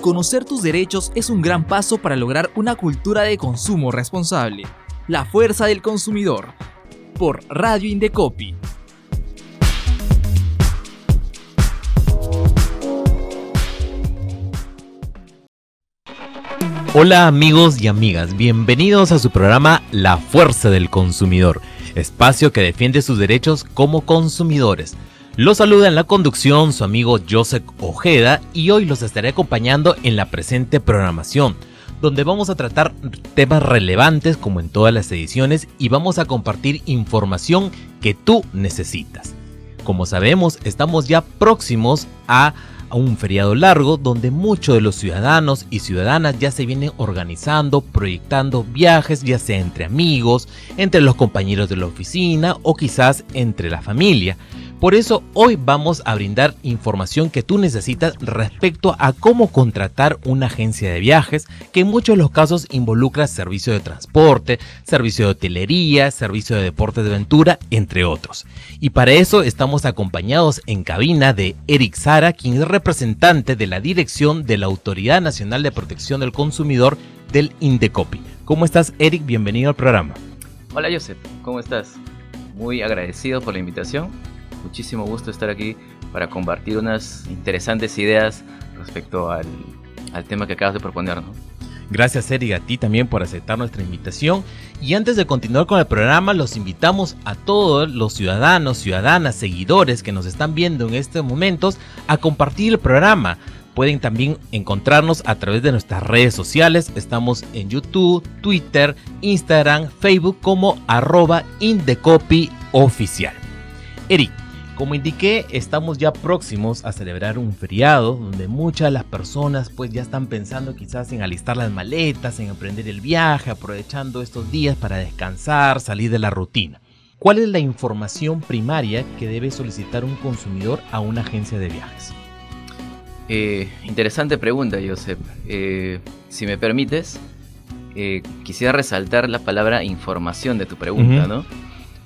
Conocer tus derechos es un gran paso para lograr una cultura de consumo responsable. La fuerza del consumidor. Por Radio Indecopi. Hola amigos y amigas, bienvenidos a su programa La Fuerza del Consumidor, espacio que defiende sus derechos como consumidores. Los saluda en la conducción su amigo Joseph Ojeda y hoy los estaré acompañando en la presente programación, donde vamos a tratar temas relevantes como en todas las ediciones y vamos a compartir información que tú necesitas. Como sabemos, estamos ya próximos a a un feriado largo donde muchos de los ciudadanos y ciudadanas ya se vienen organizando, proyectando viajes, ya sea entre amigos, entre los compañeros de la oficina o quizás entre la familia. Por eso hoy vamos a brindar información que tú necesitas respecto a cómo contratar una agencia de viajes que en muchos de los casos involucra servicio de transporte, servicio de hotelería, servicio de deportes de aventura, entre otros. Y para eso estamos acompañados en cabina de Eric Sara, quien es representante de la dirección de la Autoridad Nacional de Protección del Consumidor del Indecopi. ¿Cómo estás Eric? Bienvenido al programa. Hola Joseph, ¿cómo estás? Muy agradecido por la invitación muchísimo gusto estar aquí para compartir unas interesantes ideas respecto al, tema que acabas de proponer. Gracias Eric a ti también por aceptar nuestra invitación y antes de continuar con el programa los invitamos a todos los ciudadanos, ciudadanas, seguidores que nos están viendo en estos momentos a compartir el programa. Pueden también encontrarnos a través de nuestras redes sociales. Estamos en YouTube, Twitter, Instagram, Facebook como arroba oficial. Eric, como indiqué, estamos ya próximos a celebrar un feriado donde muchas de las personas pues ya están pensando quizás en alistar las maletas, en emprender el viaje, aprovechando estos días para descansar, salir de la rutina. ¿Cuál es la información primaria que debe solicitar un consumidor a una agencia de viajes? Eh, interesante pregunta, Josep. Eh, si me permites, eh, quisiera resaltar la palabra información de tu pregunta, ¿no?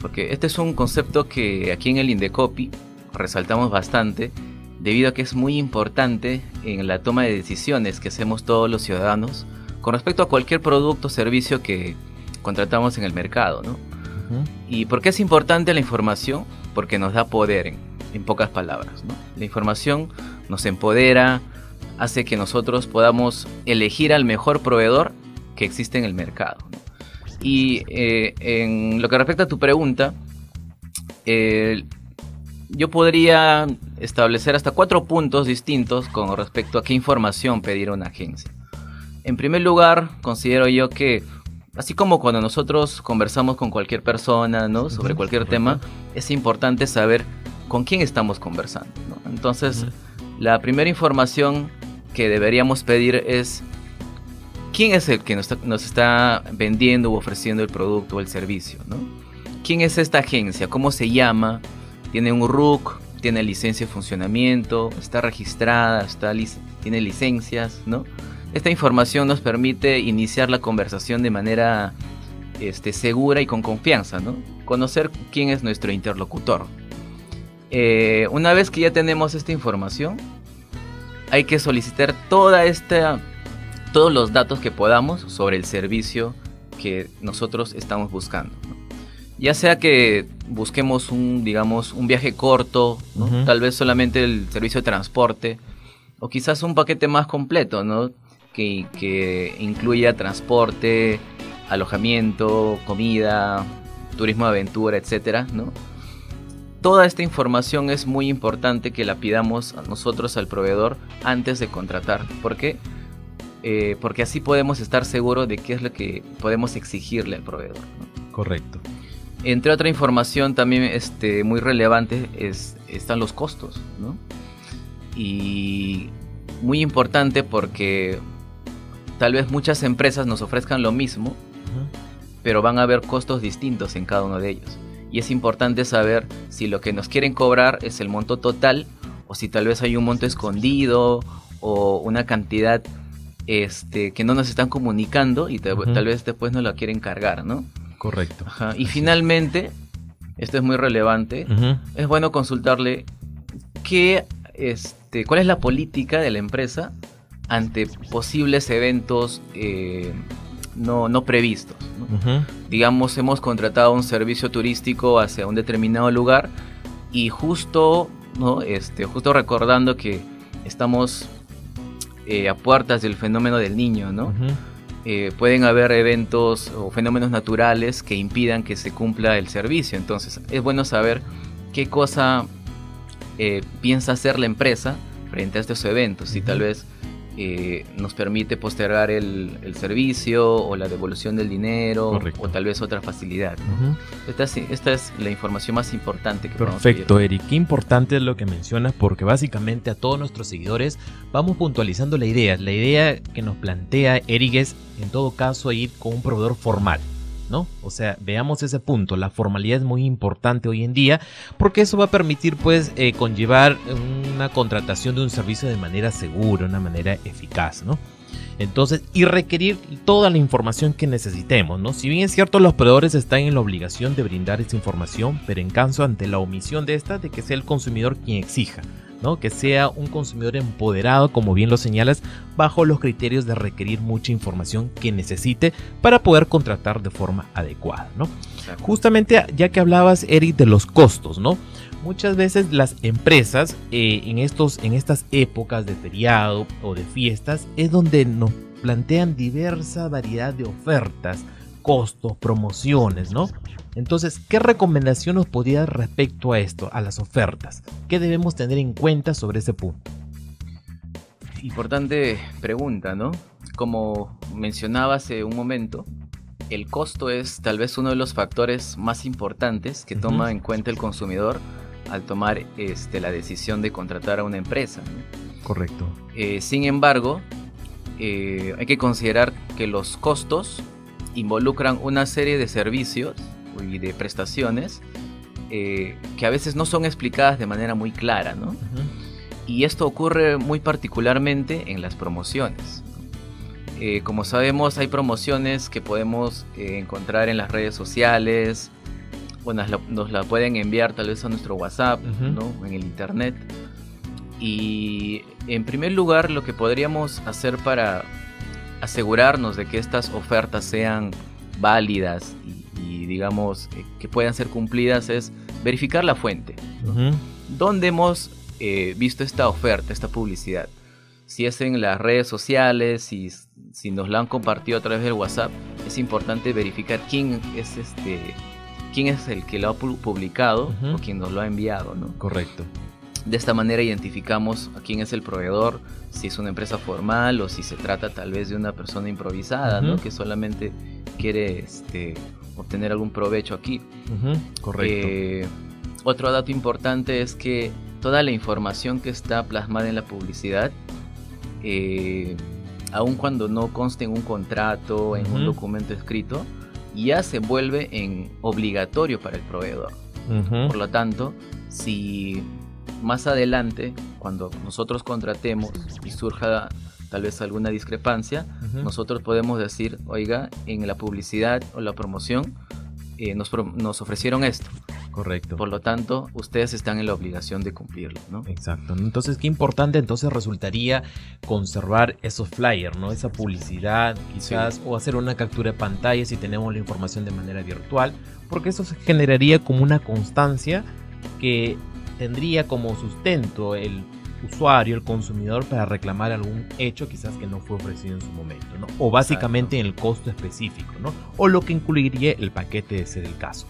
Porque este es un concepto que aquí en el Indecopi resaltamos bastante, debido a que es muy importante en la toma de decisiones que hacemos todos los ciudadanos con respecto a cualquier producto o servicio que contratamos en el mercado. ¿no? ¿Y por qué es importante la información? Porque nos da poder, en, pocas palabras. ¿no? La información nos empodera, hace que nosotros podamos elegir al mejor proveedor que existe en el mercado. Y eh, en lo que respecta a tu pregunta, eh, yo podría establecer hasta cuatro puntos distintos con respecto a qué información pedir a una agencia. En primer lugar, considero yo que, así como cuando nosotros conversamos con cualquier persona ¿no? sobre cualquier tema, es importante saber con quién estamos conversando. Entonces, la primera información que deberíamos pedir es quién es el que nos está, vendiendo o ofreciendo el producto o el servicio, ¿no? ¿Quién es esta agencia? ¿Cómo se llama? ¿Tiene un RUC? ¿Tiene licencia de funcionamiento? ¿Está registrada? Está ¿Tiene licencias? ¿no? Esta información nos permite iniciar la conversación de manera este, segura y con confianza, ¿no? Conocer quién es nuestro interlocutor. Eh, una vez que ya tenemos esta información, hay que solicitar toda esta todos los datos que podamos sobre el servicio que nosotros estamos buscando. Ya sea que busquemos un, digamos, un viaje corto, tal vez solamente el servicio de transporte, o quizás un paquete más completo, ¿no? que, que incluya transporte, alojamiento, comida, turismo de aventura, etcétera, ¿no? Toda esta información es muy importante que la pidamos a nosotros al proveedor antes de contratar. ¿Por qué? Eh, porque así podemos estar seguros de qué es lo que podemos exigirle al proveedor. Correcto. Entre otra información también este, muy relevante es, están los costos, ¿no? Y muy importante porque tal vez muchas empresas nos ofrezcan lo mismo, pero van a haber costos distintos en cada uno de ellos. Y es importante saber si lo que nos quieren cobrar es el monto total o si tal vez hay un monto escondido o una cantidad este, que no nos están comunicando y tal vez después no la quieren cargar, ¿no? Correcto. Y finalmente, esto es muy relevante, es bueno consultarle qué, este, cuál es la política de la empresa ante posibles eventos eh, no, no, previstos. Digamos, hemos contratado un servicio turístico hacia un determinado lugar y justo, ¿no? este, justo recordando que estamos eh, a puertas del fenómeno del niño, ¿no? Eh, pueden haber eventos o fenómenos naturales que impidan que se cumpla el servicio. Entonces, es bueno saber qué cosa piensa hacer la empresa frente a estos eventos y tal vez eh, nos permite postergar el, servicio o la devolución del dinero o tal vez otra facilidad. esta, es, la información más importante que Perfecto, Eric. Qué importante es lo que mencionas porque básicamente a todos nuestros seguidores vamos puntualizando la idea. La idea que nos plantea Eric es en todo caso ir con un proveedor formal. ¿No? O sea, veamos ese punto. La formalidad es muy importante hoy en día porque eso va a permitir, pues, eh, conllevar una contratación de un servicio de manera segura, una manera eficaz, ¿no? Entonces, y requerir toda la información que necesitemos, ¿no? Si bien es cierto, los proveedores están en la obligación de brindar esa información, pero en caso ante la omisión de esta, de que sea el consumidor quien exija que sea un consumidor empoderado, como bien lo señalas, bajo los criterios de requerir mucha información que necesite para poder contratar de forma adecuada. ¿no? Justamente ya que hablabas, Eric, de los costos, ¿no? Muchas veces las empresas eh, en, estos, en estas épocas de feriado o de fiestas es donde nos plantean diversa variedad de ofertas, costos, promociones, ¿no? Entonces, ¿qué recomendación nos podría respecto a esto, a las ofertas? ¿Qué debemos tener en cuenta sobre ese punto? Importante pregunta, ¿no? Como mencionaba hace un momento, el costo es tal vez uno de los factores más importantes que toma en cuenta el consumidor al tomar este, la decisión de contratar a una empresa. Correcto. Eh, sin embargo, eh, hay que considerar que los costos involucran una serie de servicios y de prestaciones eh, que a veces no son explicadas de manera muy clara, ¿no? Y esto ocurre muy particularmente en las promociones. Eh, como sabemos, hay promociones que podemos eh, encontrar en las redes sociales, o nos la, pueden enviar tal vez a nuestro WhatsApp, ¿no? En el internet. Y en primer lugar, lo que podríamos hacer para asegurarnos de que estas ofertas sean válidas y, digamos eh, que puedan ser cumplidas es verificar la fuente. ¿Dónde hemos eh, visto esta oferta, esta publicidad? Si es en las redes sociales, si, si nos la han compartido a través del WhatsApp, es importante verificar quién es este quién es el que lo ha publicado o quién nos lo ha enviado, ¿no? Correcto. De esta manera identificamos a quién es el proveedor, si es una empresa formal o si se trata tal vez de una persona improvisada, ¿no? Que solamente quiere este, obtener algún provecho aquí. Correcto. Eh, otro dato importante es que toda la información que está plasmada en la publicidad, eh, aun cuando no conste en un contrato, en un documento escrito, ya se vuelve en obligatorio para el proveedor. Por lo tanto, si más adelante, cuando nosotros contratemos y surja tal vez alguna discrepancia, nosotros podemos decir, oiga, en la publicidad o la promoción eh, nos, nos, ofrecieron esto. Correcto. Por lo tanto, ustedes están en la obligación de cumplirlo, ¿no? Exacto. Entonces, qué importante entonces resultaría conservar esos flyers, ¿no? Esa publicidad, quizás, o hacer una captura de pantalla si tenemos la información de manera virtual, porque eso generaría como una constancia que tendría como sustento el usuario, el consumidor, para reclamar algún hecho quizás que no fue ofrecido en su momento, ¿no? O básicamente en el costo específico, ¿no? O lo que incluiría el paquete de ser el caso.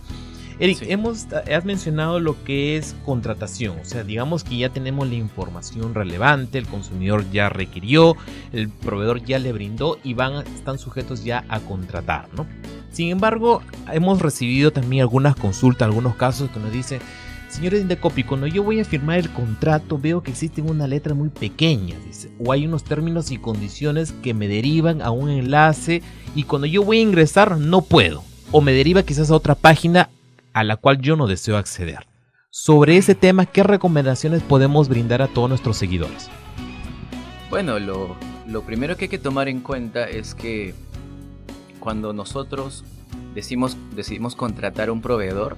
Eric, hemos, has mencionado lo que es contratación, o sea, digamos que ya tenemos la información relevante, el consumidor ya requirió, el proveedor ya le brindó y van, están sujetos ya a contratar, ¿no? Sin embargo, hemos recibido también algunas consultas, algunos casos que nos dicen, Señores de Indecopi, cuando yo voy a firmar el contrato veo que existe una letra muy pequeña, dice, o hay unos términos y condiciones que me derivan a un enlace y cuando yo voy a ingresar no puedo, o me deriva quizás a otra página a la cual yo no deseo acceder. Sobre ese tema, ¿qué recomendaciones podemos brindar a todos nuestros seguidores? Bueno, lo, lo primero que hay que tomar en cuenta es que cuando nosotros decimos, decidimos contratar a un proveedor,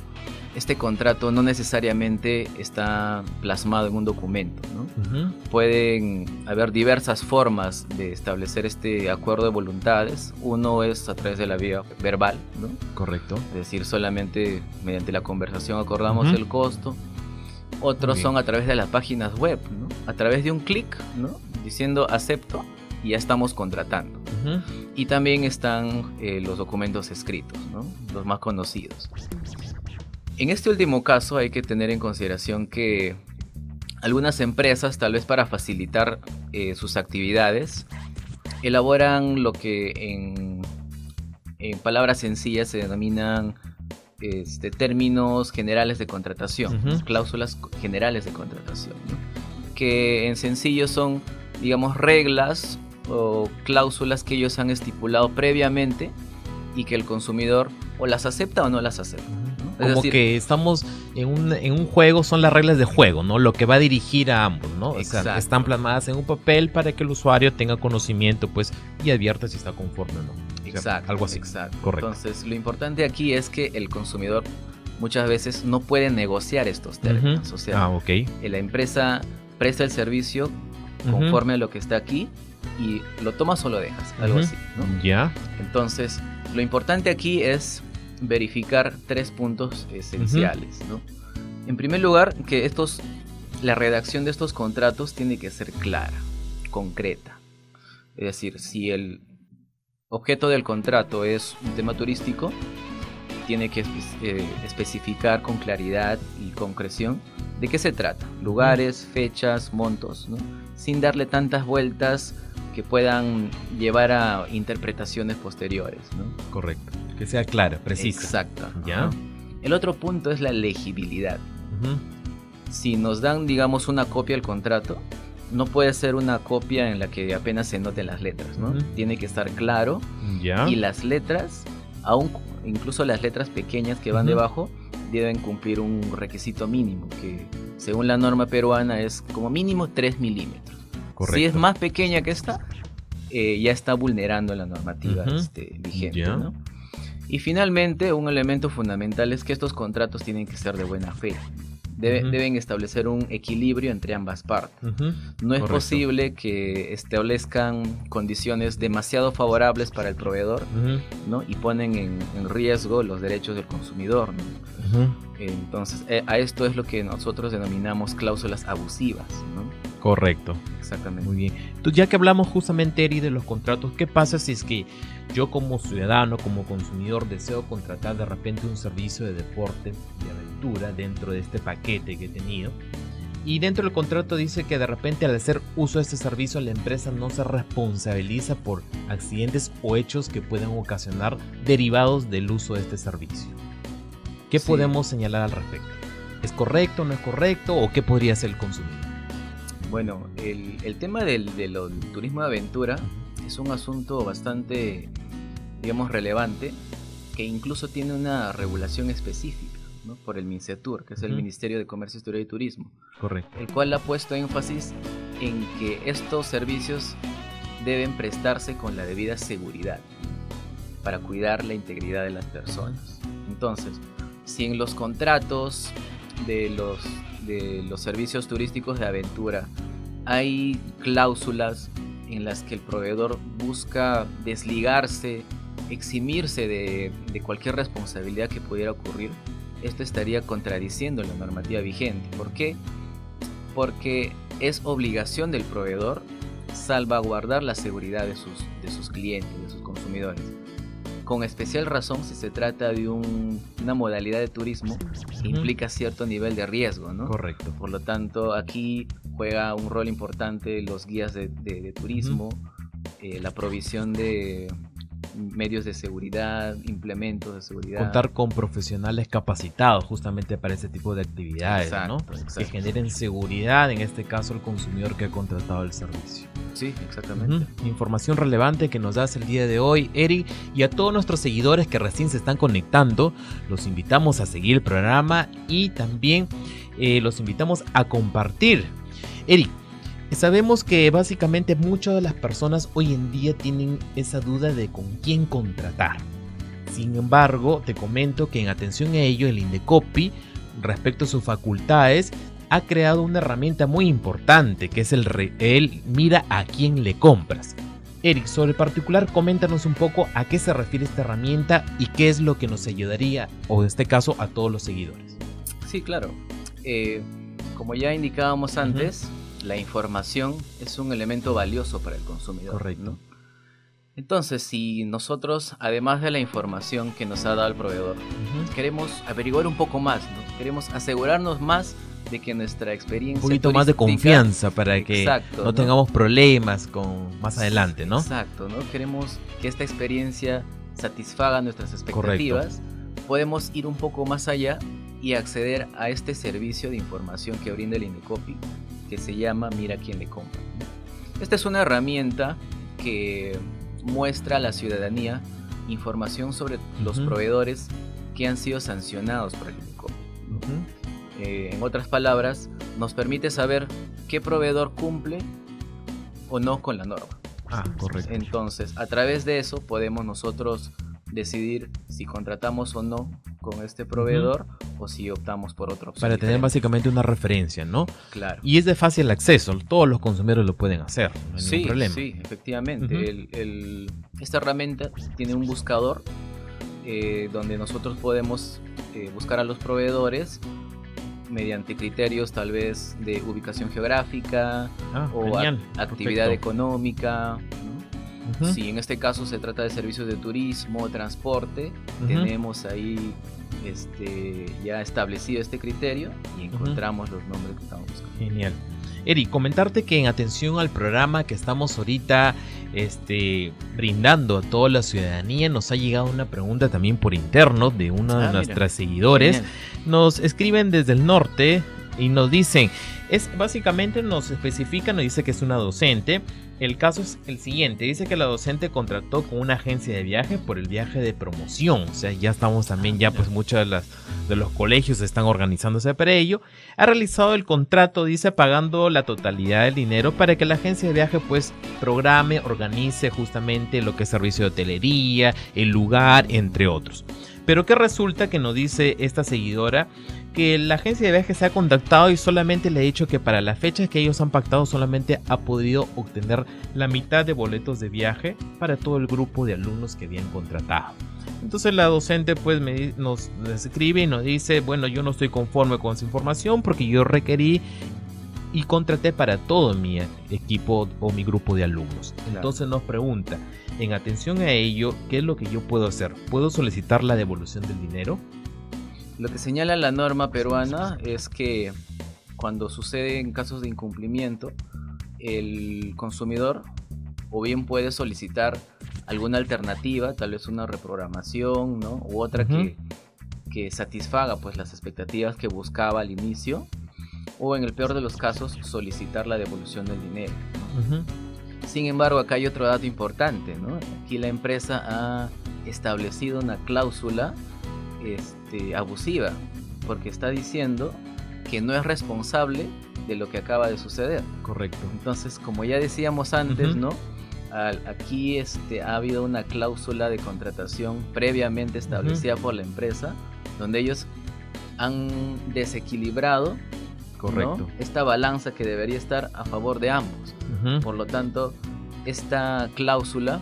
este contrato no necesariamente está plasmado en un documento. ¿no? Pueden haber diversas formas de establecer este acuerdo de voluntades. Uno es a través de la vía verbal, ¿no? Correcto. Es decir, solamente mediante la conversación acordamos el costo. Otros son a través de las páginas web, ¿no? a través de un clic, ¿no? diciendo acepto y ya estamos contratando. Y también están eh, los documentos escritos, ¿no? los más conocidos. En este último caso hay que tener en consideración que algunas empresas, tal vez para facilitar eh, sus actividades, elaboran lo que en, palabras sencillas se denominan este, términos generales de contratación, cláusulas generales de contratación, que en sencillo son, digamos, reglas o cláusulas que ellos han estipulado previamente y que el consumidor o las acepta o no las acepta. Como que estamos en un, en un juego, son las reglas de juego, ¿no? Lo que va a dirigir a ambos, ¿no? están plasmadas en un papel para que el usuario tenga conocimiento, pues, y advierta si está conforme o no. exacto. Algo así. Exacto. Correcto. Entonces, lo importante aquí es que el consumidor muchas veces no puede negociar estos términos. O sea, ah, la empresa presta el servicio conforme a lo que está aquí y lo tomas o lo dejas, algo así, ¿no? Ya. Entonces, lo importante aquí es verificar tres puntos esenciales. ¿no? En primer lugar, que estos, la redacción de estos contratos tiene que ser clara, concreta. Es decir, si el objeto del contrato es un tema turístico, tiene que eh, especificar con claridad y concreción de qué se trata. Lugares, fechas, montos, ¿no? sin darle tantas vueltas que puedan llevar a interpretaciones posteriores. ¿no? Correcto. Que sea clara, precisa. Exacto. ¿Ya? El otro punto es la legibilidad. Si nos dan, digamos, una copia del contrato, no puede ser una copia en la que apenas se noten las letras, ¿no? Tiene que estar claro. ¿Ya? Y las letras, aún incluso las letras pequeñas que van debajo, deben cumplir un requisito mínimo, que según la norma peruana es como mínimo 3 milímetros. Correcto. Si es más pequeña que esta, eh, ya está vulnerando la normativa este, vigente. ¿no? Y finalmente, un elemento fundamental es que estos contratos tienen que ser de buena fe. Deben establecer un equilibrio entre ambas partes. No es posible que establezcan condiciones demasiado favorables para el proveedor ¿no? y ponen en, riesgo los derechos del consumidor. Entonces, eh, a esto es lo que nosotros denominamos cláusulas abusivas. Correcto. Exactamente. Muy bien. Entonces, ya que hablamos justamente, Eri, de los contratos, ¿qué pasa si es que yo como ciudadano, como consumidor, deseo contratar de repente un servicio de deporte, de aventura, dentro de este paquete que he tenido? Y dentro del contrato dice que de repente al hacer uso de este servicio la empresa no se responsabiliza por accidentes o hechos que pueden ocasionar derivados del uso de este servicio. ¿Qué podemos señalar al respecto? ¿Es correcto, no es correcto o qué podría hacer el consumidor? Bueno, el, tema del, turismo de aventura es un asunto bastante, digamos, relevante, que incluso tiene una regulación específica ¿no? por el MINCETUR, que es el Ministerio de Comercio, Historia y Turismo. Correcto. El cual ha puesto énfasis en que estos servicios deben prestarse con la debida seguridad para cuidar la integridad de las personas. Entonces, si en los contratos de los de los servicios turísticos de aventura, hay cláusulas en las que el proveedor busca desligarse, eximirse de, cualquier responsabilidad que pudiera ocurrir, esto estaría contradiciendo la normativa vigente. ¿Por qué? Porque es obligación del proveedor salvaguardar la seguridad de sus, de sus clientes, de sus consumidores con especial razón si se trata de una modalidad de turismo que implica cierto nivel de riesgo, ¿no? Correcto. Por lo tanto, aquí juega un rol importante los guías de, turismo, eh, la provisión de medios de seguridad, implementos de seguridad. Contar con profesionales capacitados justamente para ese tipo de actividades, ¿no? Que generen seguridad, en este caso, al consumidor que ha contratado el servicio. Sí, exactamente. Información relevante que nos das el día de hoy, Eri, y a todos nuestros seguidores que recién se están conectando, los invitamos a seguir el programa y también eh, los invitamos a compartir. Eri, sabemos que básicamente muchas de las personas hoy en día tienen esa duda de con quién contratar. Sin embargo, te comento que en atención a ello, el Indecopi, respecto a sus facultades, ha creado una herramienta muy importante que es el, el mira a quién le compras. Eric, sobre particular, coméntanos un poco a qué se refiere esta herramienta y qué es lo que nos ayudaría, o en este caso, a todos los seguidores. Sí, claro. Eh, como ya indicábamos antes, la información es un elemento valioso para el consumidor. Correcto. Entonces, si nosotros, además de la información que nos ha dado el proveedor, queremos averiguar un poco más, ¿no? queremos asegurarnos más de que nuestra experiencia. Un poquito más de confianza para que no, tengamos problemas con más adelante, ¿no? Exacto, ¿no? Queremos que esta experiencia satisfaga nuestras expectativas. Podemos ir un poco más allá y acceder a este servicio de información que brinda el Indicopy, que se llama Mira quién le compra. Esta es una herramienta que muestra a la ciudadanía información sobre los proveedores que han sido sancionados por el Indicopy. Eh, en otras palabras, nos permite saber qué proveedor cumple o no con la norma. Ah, correcto. Entonces, a través de eso podemos nosotros decidir si contratamos o no con este proveedor o si optamos por otro. Para tener básicamente una referencia, ¿no? Claro. Y es de fácil acceso, todos los consumidores lo pueden hacer, no hay sí, problema. Sí, efectivamente. esta herramienta tiene un buscador eh, donde nosotros podemos eh, buscar a los proveedores mediante criterios tal vez de ubicación geográfica ah, o actividad económica. Si en este caso se trata de servicios de turismo, transporte, tenemos ahí este, ya establecido este criterio y encontramos los nombres que estamos buscando. Genial. Eri, comentarte que en atención al programa que estamos ahorita este, brindando a toda la ciudadanía, nos ha llegado una pregunta también por interno de uno de ah, nuestros seguidores. Nos escriben desde el norte y nos dicen, es básicamente nos especifica, nos dice que es una docente el caso es el siguiente, dice que la docente contrató con una agencia de viaje por el viaje de promoción, o sea, ya estamos también, ya pues muchos de, las, de los colegios están organizándose para ello. Ha realizado el contrato, dice, pagando la totalidad del dinero para que la agencia de viaje pues programe, organice justamente lo que es servicio de hotelería, el lugar, entre otros. Pero que resulta que nos dice esta seguidora que la agencia de viajes se ha contactado y solamente le ha dicho que para la fecha que ellos han pactado solamente ha podido obtener la mitad de boletos de viaje para todo el grupo de alumnos que habían contratado. Entonces la docente pues nos escribe y nos dice, bueno, yo no estoy conforme con esa información porque yo requerí y contraté para todo mi equipo o mi grupo de alumnos. Entonces nos pregunta, en atención a ello, ¿qué es lo que yo puedo hacer? ¿Puedo solicitar la devolución del dinero? Lo que señala la norma peruana es que cuando sucede en casos de incumplimiento, el consumidor o bien puede solicitar alguna alternativa, tal vez una reprogramación, ¿no? U otra que, que, satisfaga pues las expectativas que buscaba al inicio, o en el peor de los casos solicitar la devolución del dinero. Sin embargo, acá hay otro dato importante, ¿no? Aquí la empresa ha establecido una cláusula este, abusiva, porque está diciendo que no es responsable de lo que acaba de suceder. Correcto. Entonces, como ya decíamos antes, ¿no? aquí este, ha habido una cláusula de contratación previamente establecida por la empresa, donde ellos han desequilibrado Correcto. esta balanza que debería estar a favor de ambos. Por lo tanto, esta cláusula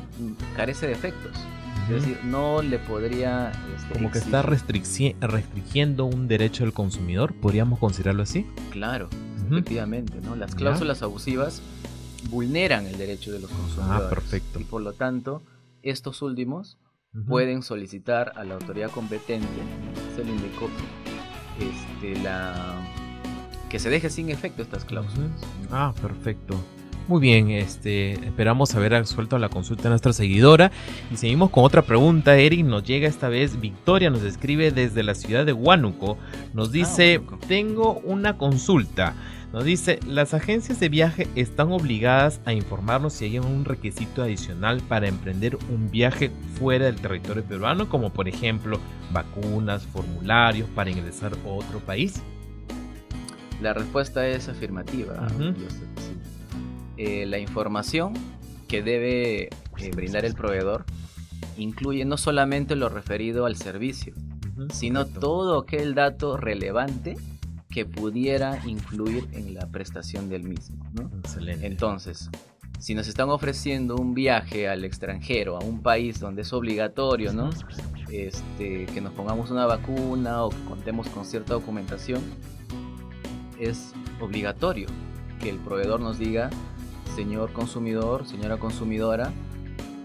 carece de efectos. Es decir, no le podría... Este, Como que está restringiendo un derecho del consumidor, ¿podríamos considerarlo así? Claro, efectivamente, ¿no? Las cláusulas abusivas vulneran el derecho de los ah, consumidores. Ah, perfecto. Y por lo tanto, estos últimos pueden solicitar a la autoridad competente, se le indicó este, la, que se deje sin efecto estas cláusulas. Ah, perfecto. Muy bien, este, esperamos haber resuelto la consulta de nuestra seguidora. Y seguimos con otra pregunta. Eric nos llega esta vez. Victoria nos escribe desde la ciudad de Huánuco. Nos ah, dice: Tengo una consulta. Nos dice: Las agencias de viaje están obligadas a informarnos si hay un requisito adicional para emprender un viaje fuera del territorio peruano, como por ejemplo vacunas, formularios para ingresar a otro país. La respuesta es afirmativa. Eh, la información que debe eh, brindar el proveedor incluye no solamente lo referido al servicio, sino todo aquel dato relevante que pudiera influir en la prestación del mismo. Excelente. Entonces, si nos están ofreciendo un viaje al extranjero, a un país donde es obligatorio, ¿no? Este, que nos pongamos una vacuna o que contemos con cierta documentación, es obligatorio que el proveedor nos diga, señor consumidor, señora consumidora,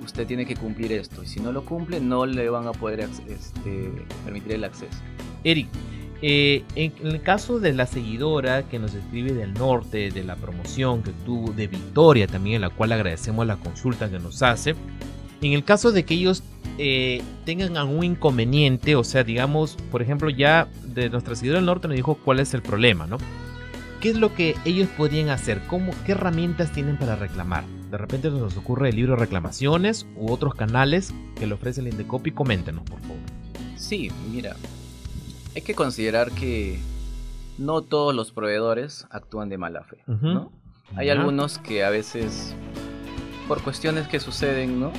usted tiene que cumplir esto. Y si no lo cumple, no le van a poder este, permitir el acceso. Eric, eh, en el caso de la seguidora que nos escribe del norte, de la promoción que tuvo, de Victoria también, en la cual agradecemos la consulta que nos hace, en el caso de que ellos eh, tengan algún inconveniente, o sea, digamos, por ejemplo, ya de nuestra seguidora del norte nos dijo cuál es el problema, ¿no? ¿Qué es lo que ellos podrían hacer? ¿Cómo, ¿Qué herramientas tienen para reclamar? De repente nos ocurre el libro de reclamaciones u otros canales que le ofrece el Indecopy. Coméntenos, por favor. Sí, mira, hay que considerar que no todos los proveedores actúan de mala fe, ¿no? Hay algunos que a veces, por cuestiones que suceden, ¿no?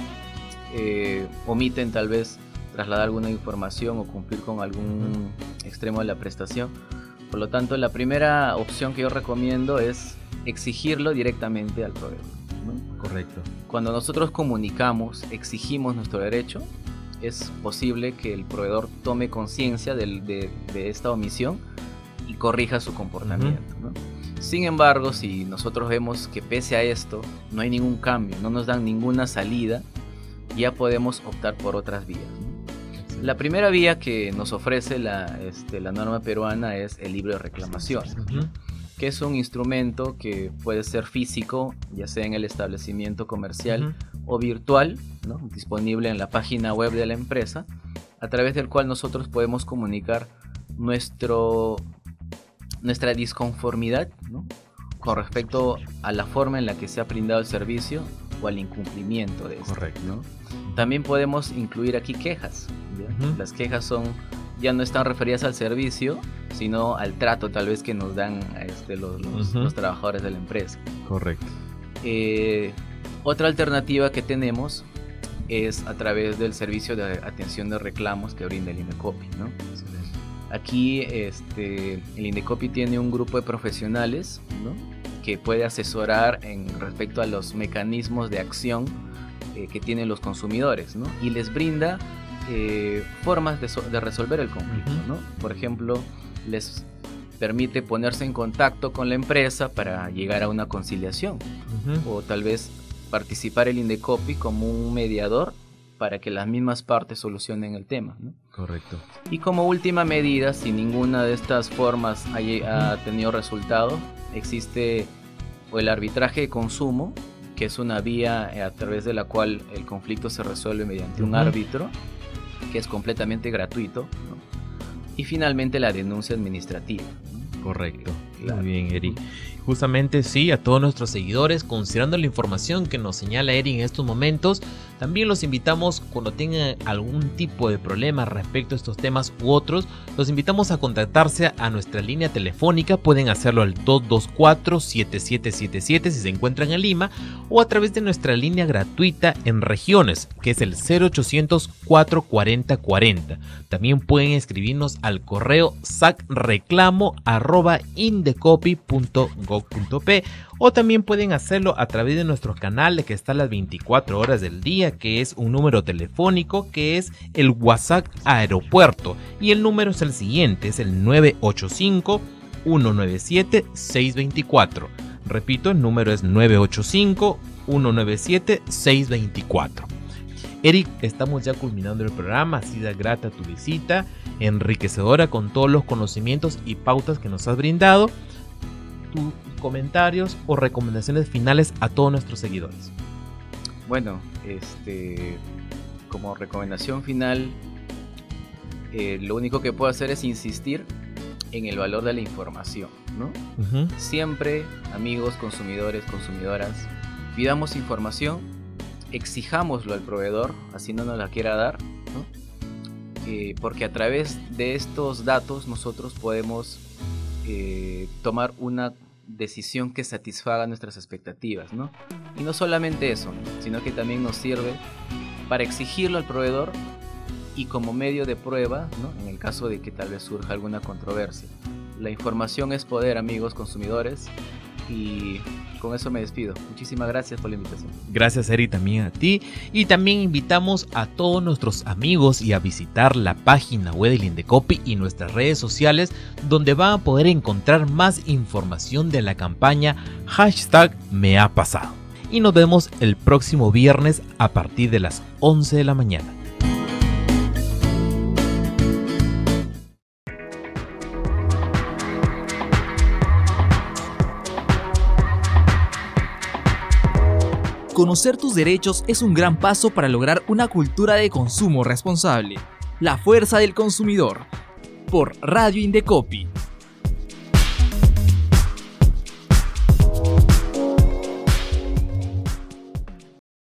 Eh, omiten tal vez trasladar alguna información o cumplir con algún extremo de la prestación. Por lo tanto, la primera opción que yo recomiendo es exigirlo directamente al proveedor. Correcto. Cuando nosotros comunicamos, exigimos nuestro derecho, es posible que el proveedor tome conciencia de, esta omisión y corrija su comportamiento. Sin embargo, si nosotros vemos que pese a esto no hay ningún cambio, no nos dan ninguna salida, ya podemos optar por otras vías. La primera vía que nos ofrece la, este, la norma peruana es el libro de reclamación, que es un instrumento que puede ser físico, ya sea en el establecimiento comercial o virtual, disponible en la página web de la empresa, a través del cual nosotros podemos comunicar nuestro, nuestra disconformidad con respecto a la forma en la que se ha brindado el servicio o al incumplimiento de eso. Correcto. También podemos incluir aquí quejas. Las quejas son ya no están referidas al servicio, sino al trato tal vez que nos dan este, los, los, trabajadores de la empresa. Correcto. Eh, otra alternativa que tenemos es a través del servicio de atención de reclamos que brinda el Indecopi. ¿no? Aquí este, el Indecopi tiene un grupo de profesionales ¿no? que puede asesorar en respecto a los mecanismos de acción eh, que tienen los consumidores ¿no? y les brinda eh, formas de, resolver el conflicto. ¿no? Por ejemplo, les permite ponerse en contacto con la empresa para llegar a una conciliación o tal vez participar el Indecopi como un mediador para que las mismas partes solucionen el tema. ¿no? Correcto. Y como última medida, si ninguna de estas formas ha, tenido resultado, existe el arbitraje de consumo, que es una vía eh, a través de la cual el conflicto se resuelve mediante un árbitro, que es completamente gratuito. Y finalmente la denuncia administrativa. Correcto. Muy bien, Eri. Justamente sí, a todos nuestros seguidores, considerando la información que nos señala Eri en estos momentos, también los invitamos cuando tengan algún tipo de problema respecto a estos temas u otros, los invitamos a contactarse a nuestra línea telefónica, pueden hacerlo al 224-7777 si se encuentran en Lima o a través de nuestra línea gratuita en regiones, que es el 0800 440 40. También pueden escribirnos al correo sacreclamo@indecopy.gov.p o también pueden hacerlo a través de nuestro canal que está a las 24 horas del día, que es un número telefónico que es el WhatsApp Aeropuerto. Y el número es el siguiente, es el 985 197 624. Repito, el número es 985 197 624. Eric, estamos ya culminando el programa, ha sido grata tu visita, enriquecedora con todos los conocimientos y pautas que nos has brindado. Tu comentarios o recomendaciones finales a todos nuestros seguidores. Bueno, este, como recomendación final, eh, lo único que puedo hacer es insistir en el valor de la información, ¿no? Siempre, amigos, consumidores, consumidoras, pidamos información, exijámoslo al proveedor, así no nos la quiera dar, eh, porque a través de estos datos nosotros podemos eh, tomar una decisión que satisfaga nuestras expectativas, ¿no? Y no solamente eso, sino que también nos sirve para exigirlo al proveedor y como medio de prueba, ¿no? en el caso de que tal vez surja alguna controversia. La información es poder, amigos consumidores, y con eso me despido. Muchísimas gracias por la invitación. Gracias Eri también a ti y también invitamos a todos nuestros amigos y a visitar la página web del Indecopi y nuestras redes sociales donde van a poder encontrar más información de la campaña hashtag me ha pasado. Y nos vemos el próximo viernes a partir de las 11 de la mañana. Conocer tus derechos es un gran paso para lograr una cultura de consumo responsable. La fuerza del consumidor. Por Radio Indecopi